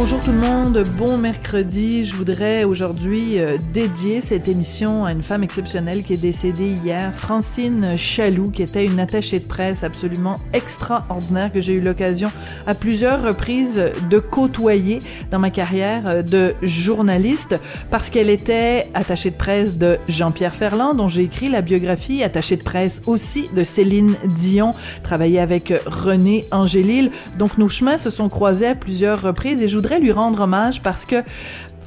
Bonjour tout le monde, bon mercredi. Je voudrais aujourd'hui euh, dédier cette émission à une femme exceptionnelle qui est décédée hier, Francine Chaloux, qui était une attachée de presse absolument extraordinaire que j'ai eu l'occasion à plusieurs reprises de côtoyer dans ma carrière euh, de journaliste parce qu'elle était attachée de presse de Jean-Pierre Ferland, dont j'ai écrit la biographie, attachée de presse aussi de Céline Dion, travaillé avec René Angélil. Donc nos chemins se sont croisés à plusieurs reprises et je voudrais lui rendre hommage parce que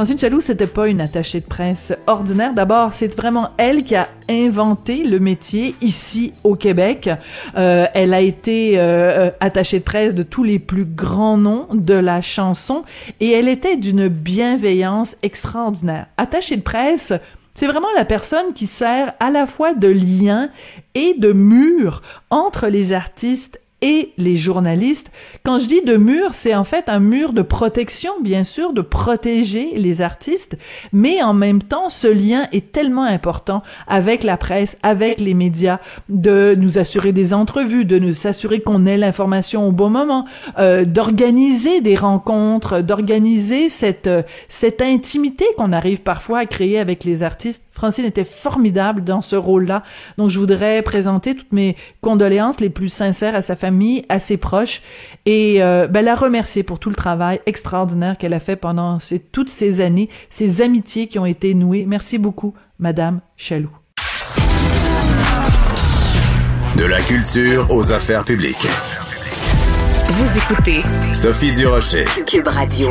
Francine Chaloux, c'était pas une attachée de presse ordinaire. D'abord, c'est vraiment elle qui a inventé le métier ici au Québec. Euh, elle a été euh, attachée de presse de tous les plus grands noms de la chanson et elle était d'une bienveillance extraordinaire. Attachée de presse, c'est vraiment la personne qui sert à la fois de lien et de mur entre les artistes et les journalistes. Quand je dis de mur, c'est en fait un mur de protection, bien sûr, de protéger les artistes, mais en même temps, ce lien est tellement important avec la presse, avec les médias, de nous assurer des entrevues, de nous assurer qu'on ait l'information au bon moment, euh, d'organiser des rencontres, d'organiser cette euh, cette intimité qu'on arrive parfois à créer avec les artistes. Francine était formidable dans ce rôle-là, donc je voudrais présenter toutes mes condoléances les plus sincères à sa famille famille, à ses proches, et euh, ben, la remercier pour tout le travail extraordinaire qu'elle a fait pendant ces, toutes ces années, ces amitiés qui ont été nouées. Merci beaucoup, Madame Chaloux. De la culture aux affaires publiques. Vous écoutez Sophie Durocher. Cube Radio.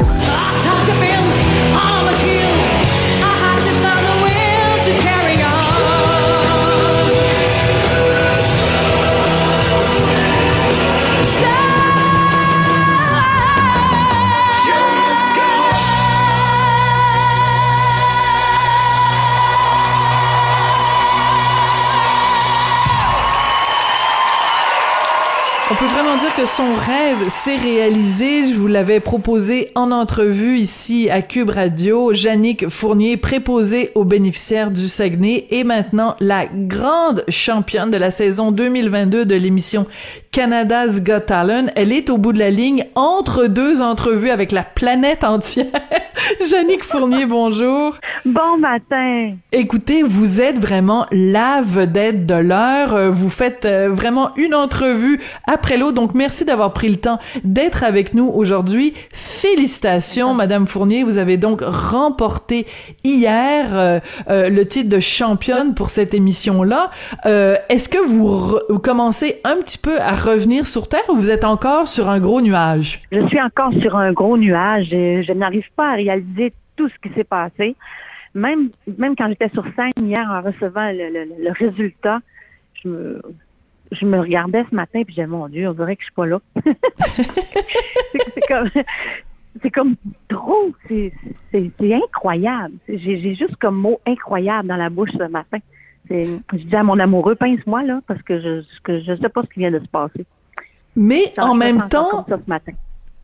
S'est réalisé. Je vous l'avais proposé en entrevue ici à Cube Radio. Jannick Fournier, préposée aux bénéficiaires du Saguenay, et maintenant la grande championne de la saison 2022 de l'émission Canada's Got Talent. Elle est au bout de la ligne entre deux entrevues avec la planète entière. Jannick Fournier, bonjour. Bon matin. Écoutez, vous êtes vraiment la vedette de l'heure. Vous faites euh, vraiment une entrevue après l'autre. Donc, merci d'avoir pris le temps d'être avec nous aujourd'hui. Félicitations, Madame Fournier. Vous avez donc remporté hier euh, euh, le titre de championne pour cette émission-là. Est-ce que vous, commencez un petit peu à revenir sur Terre ou vous êtes encore sur un gros nuage? Je suis encore sur un gros nuage et je n'arrive pas à réaliser tout ce qui s'est passé. Même, même quand j'étais sur scène hier en recevant le, le, le résultat, je me, je me regardais ce matin et je disais, mon Dieu, on dirait que je suis pas là. c'est comme, c'est comme trop, c'est incroyable. J'ai juste comme mot incroyable dans la bouche ce matin. Je dis à mon amoureux, pince-moi là, parce que je que je sais pas ce qui vient de se passer. Mais en même temps, ça ce matin.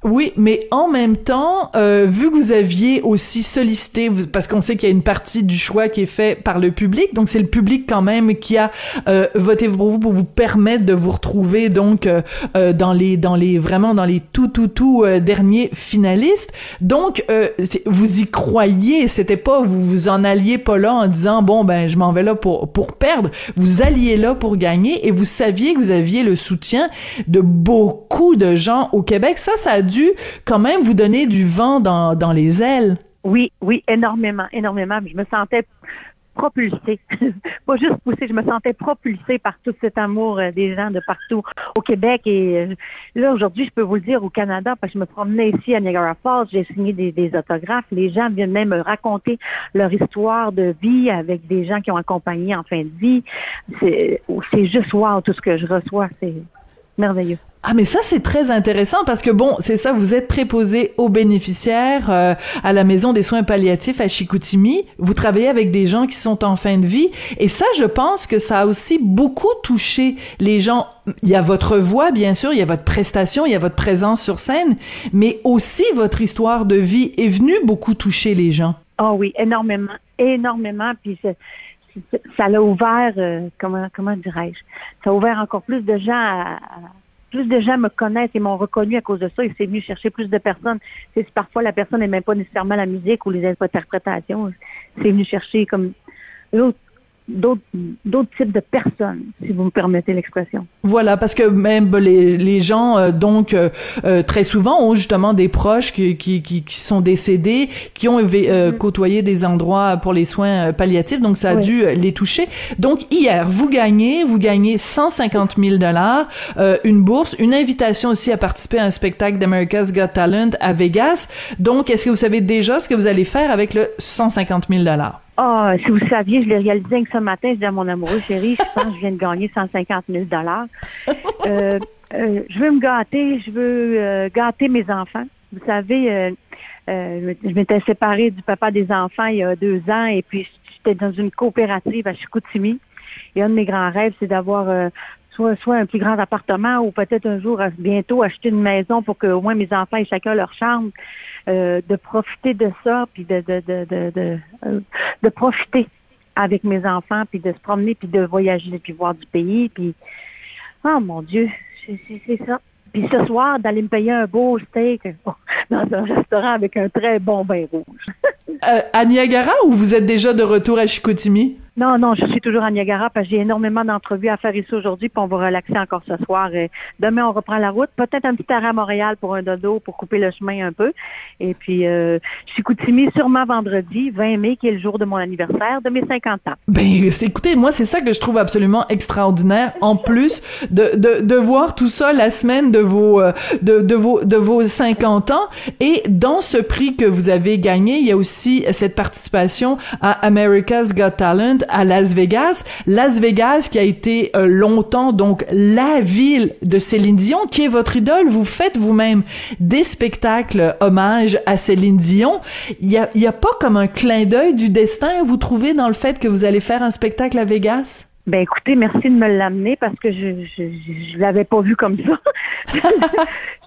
Oui, mais en même temps, euh, vu que vous aviez aussi sollicité, parce qu'on sait qu'il y a une partie du choix qui est fait par le public, donc c'est le public quand même qui a euh, voté pour vous pour vous permettre de vous retrouver donc euh, euh dans les dans les vraiment dans les tout tout tout derniers finalistes. Donc vous y croyez, c'était pas vous vous en alliez pas là en disant bon ben je m'en vais là pour pour perdre, vous alliez là pour gagner et vous saviez que vous aviez le soutien de beaucoup de gens au Québec. Ça, ça a dû quand même vous donner du vent dans, dans les ailes? Oui, oui, énormément, énormément. Je me sentais propulsée, pas juste poussée, je me sentais propulsée par tout cet amour euh, des gens de partout au Québec. Et euh, là, aujourd'hui, je peux vous le dire au Canada, parce que je me promenais ici à Niagara Falls, j'ai signé des, autographes. Les gens même me raconter leur histoire de vie avec des gens qui ont accompagné en fin de vie. C'est juste wow tout ce que je reçois. C'est merveilleux. Ah mais ça c'est très intéressant parce que bon c'est ça vous êtes préposé aux bénéficiaires euh, à la maison des soins palliatifs à Chicoutimi. Vous travaillez avec des gens qui sont en fin de vie. Et ça je pense que ça a aussi beaucoup touché les gens. Il y a votre voix bien sûr il y a votre prestation il y a votre présence sur scène mais aussi votre histoire de vie est venue beaucoup toucher les gens. Oh oui énormément énormément. Puis ça l'a ouvert euh, comment comment dirais-je? Ça a ouvert encore plus de gens à plus de gens me connaissent et m'ont reconnu à cause de ça et c'est venu chercher plus de personnes. C'est parfois la personne n'est même pas nécessairement la musique ou les interprétations. C'est venu chercher comme l'autre d'autres d'autres types de personnes, si vous me permettez l'expression. Voilà, parce que même les, les gens, euh, donc, euh, euh, très souvent ont justement des proches qui, qui, qui, qui sont décédés, qui ont mm-hmm. côtoyé des endroits pour les soins palliatifs, donc ça a dû les toucher. Donc, hier, vous gagnez, vous gagnez 150 000 dollars, une bourse, une invitation aussi à participer à un spectacle d'America's Got Talent à Vegas. Donc, est-ce que vous savez déjà ce que vous allez faire avec le 150 000 dollars? Ah, si vous saviez, je l'ai réalisé que ce matin, je dis à mon amoureux, chéri, je pense que je viens de gagner 150 000 dollars. Euh, euh, je veux me gâter, je veux euh, gâter mes enfants. Vous savez, je m'étais séparée du papa des enfants il y a deux ans et puis j'étais dans une coopérative à Chicoutimi. Et un de mes grands rêves, c'est d'avoir soit, un plus grand appartement ou peut-être un jour, bientôt, acheter une maison pour que au moins mes enfants aient chacun leur chambre. Euh, de profiter de ça, puis de, de, de, de, euh, de, profiter avec mes enfants, puis de se promener, puis de voyager, puis voir du pays, puis oh mon Dieu, c'est ça. Puis ce soir, d'aller me payer un beau steak dans un restaurant avec un très bon vin rouge. euh, à Niagara ou vous êtes déjà de retour à Chicoutimi? Non, non, je suis toujours à Niagara parce que j'ai énormément d'entrevues à faire ici aujourd'hui, puis on va relaxer encore ce soir. Et demain, on reprend la route. Peut-être un petit arrêt à Montréal pour un dodo, pour couper le chemin un peu. Et puis, euh, je suis coutumée sûrement vendredi, 20 mai, qui est le jour de mon anniversaire, de mes 50 ans. Ben, écoutez, moi, c'est ça que je trouve absolument extraordinaire. En plus de, de, de voir tout ça la semaine de vos, euh, de, de vos, de vos 50 ans. Et dans ce prix que vous avez gagné, il y a aussi cette participation à America's Got Talent à Las Vegas. Las Vegas qui a été euh, longtemps donc la ville de Céline Dion, qui est votre idole. Vous faites vous-même des spectacles hommage à Céline Dion. Il y a, y a pas comme un clin d'œil du destin, vous trouvez, dans le fait que vous allez faire un spectacle à Vegas? Ben écoutez, merci de me l'amener parce que je je, je, l'avais pas vu comme ça.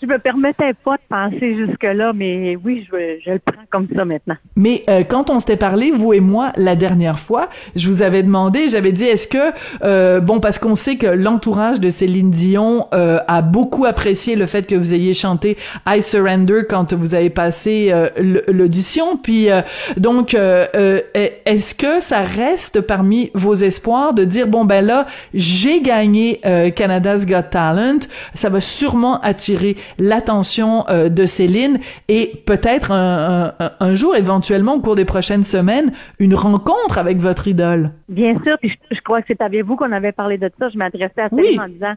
je me permettais pas de penser jusque là, mais oui, je, je le prends comme ça maintenant. Mais euh, quand on s'était parlé, vous et moi, la dernière fois, je vous avais demandé, j'avais dit, est-ce que euh, bon, parce qu'on sait que l'entourage de Céline Dion euh, a beaucoup apprécié le fait que vous ayez chanté I Surrender quand vous avez passé euh, l'audition, puis euh, donc est-ce que ça reste parmi vos espoirs de dire bon ben là, j'ai gagné euh, Canada's Got Talent, ça va sûrement attirer l'attention euh, de Céline et peut-être un, un, un, jour, éventuellement au cours des prochaines semaines, une rencontre avec votre idole. Bien sûr, puis je, je crois que c'est avec vous qu'on avait parlé de ça. Je m'adressais à Céline oui. en disant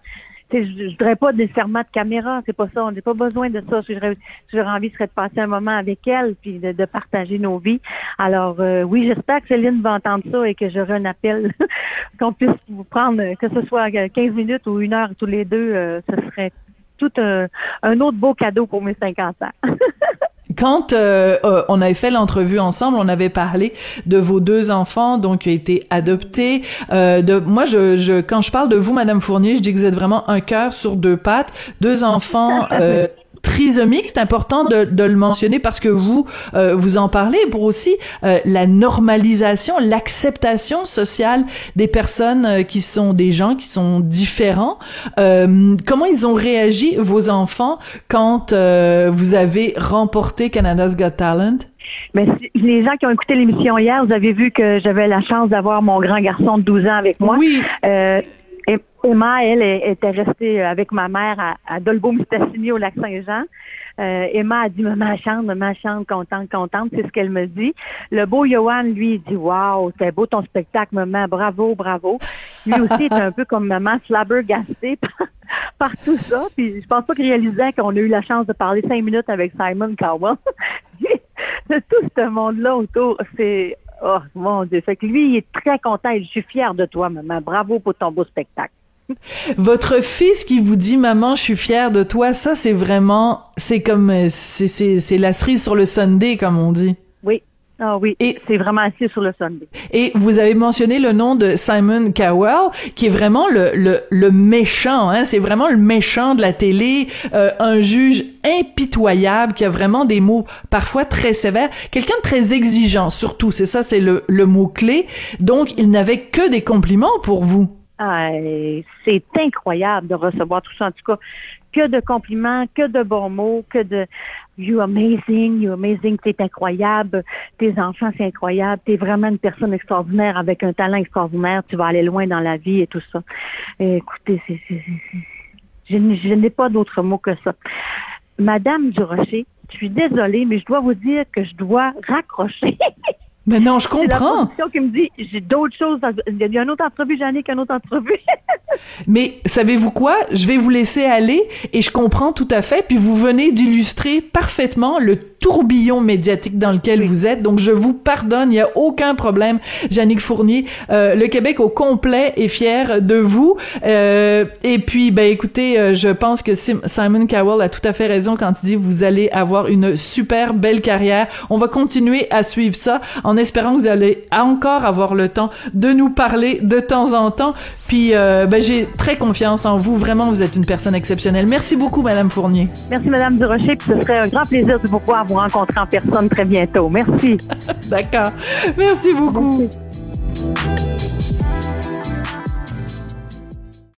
je, je voudrais pas nécessairement de caméra, c'est pas ça. On n'a pas besoin de ça. J'aurais envie serait de passer un moment avec elle puis de, de partager nos vies. Alors euh, oui, j'espère que Céline va entendre ça et que j'aurai un appel qu'on puisse vous prendre, que ce soit 15 minutes ou une heure tous les deux, euh, ce serait tout un, un autre beau cadeau pour mes 50 ans. quand euh, euh, on avait fait l'entrevue ensemble, on avait parlé de vos deux enfants, donc qui ont été adoptés. Euh, de moi, je, je, quand je parle de vous, Madame Fournier, je dis que vous êtes vraiment un cœur sur deux pattes, deux enfants. Trisomique, c'est important de, de, le mentionner parce que vous euh, vous en parlez pour aussi euh, la normalisation, l'acceptation sociale des personnes euh, qui sont des gens qui sont différents. Euh, comment ils ont réagi vos enfants quand euh, vous avez remporté Canada's Got Talent? Mais les gens qui ont écouté l'émission hier, vous avez vu que j'avais la chance d'avoir mon grand garçon de 12 ans avec moi. Oui. Euh, Emma, elle, était restée avec ma mère à, à Dolbeau-Mistassini au lac Saint-Jean. Euh, Emma a dit maman chante, maman chante, contente, contente, c'est ce qu'elle me dit. Le beau Johan, lui, il dit Waouh, c'est beau ton spectacle, maman, bravo, bravo. Lui aussi est un peu comme maman flabbergasté par, tout ça. Puis je pense pas qu'il réalisait qu'on a eu la chance de parler cinq minutes avec Simon Cowell. tout ce monde-là autour, c'est Oh mon Dieu. Fait que lui, il est très content. Je suis fière de toi, maman. Bravo pour ton beau spectacle. Votre fils qui vous dit maman, je suis fière de toi, ça c'est vraiment c'est comme euh, c'est c'est c'est la cerise sur le Sunday comme on dit. Oui. Ah oui, Et- c'est vraiment assis sur le Sunday. Et vous avez mentionné le nom de Simon Cowell, qui est vraiment le, le, le méchant, hein? c'est vraiment le méchant de la télé, euh, un juge impitoyable qui a vraiment des mots parfois très sévères, quelqu'un de très exigeant surtout, c'est ça, c'est le, le mot-clé. Donc, il n'avait que des compliments pour vous. Ah, c'est incroyable de recevoir tout ça. En tout cas, que de compliments, que de bons mots, que de You amazing, you amazing, t'es incroyable, tes enfants, c'est incroyable, t'es vraiment une personne extraordinaire avec un talent extraordinaire, tu vas aller loin dans la vie et tout ça. Écoutez, c'est, c'est- c'est- je, je n'ai pas d'autre mot que ça. Madame Durocher, je suis désolée, mais je dois vous dire que je dois raccrocher. Mais non, je C'est la comprends. qui me dit, j'ai d'autres choses. à- Il y a une autre entrevue, Jannick, une autre entrevue. Mais savez-vous quoi? Je vais vous laisser aller et je comprends tout à fait. Puis vous venez d'illustrer parfaitement le tourbillon médiatique dans lequel vous êtes. Donc je vous pardonne, il n'y a aucun problème. Jannick Fournier, euh, le Québec au complet est fier de vous. Euh, et puis, ben écoutez, euh, je pense que Sim- Simon Cowell a tout à fait raison quand il dit vous allez avoir une super belle carrière. On va continuer à suivre ça en espérant que vous allez encore avoir le temps de nous parler de temps en temps. Puis, euh, ben, j'ai très confiance en vous. Vraiment, vous êtes une personne exceptionnelle. Merci beaucoup, Madame Fournier. Merci, Madame Durocher, puis ce serait un grand plaisir de pouvoir vous rencontrer en personne très bientôt. Merci. D'accord. Merci beaucoup.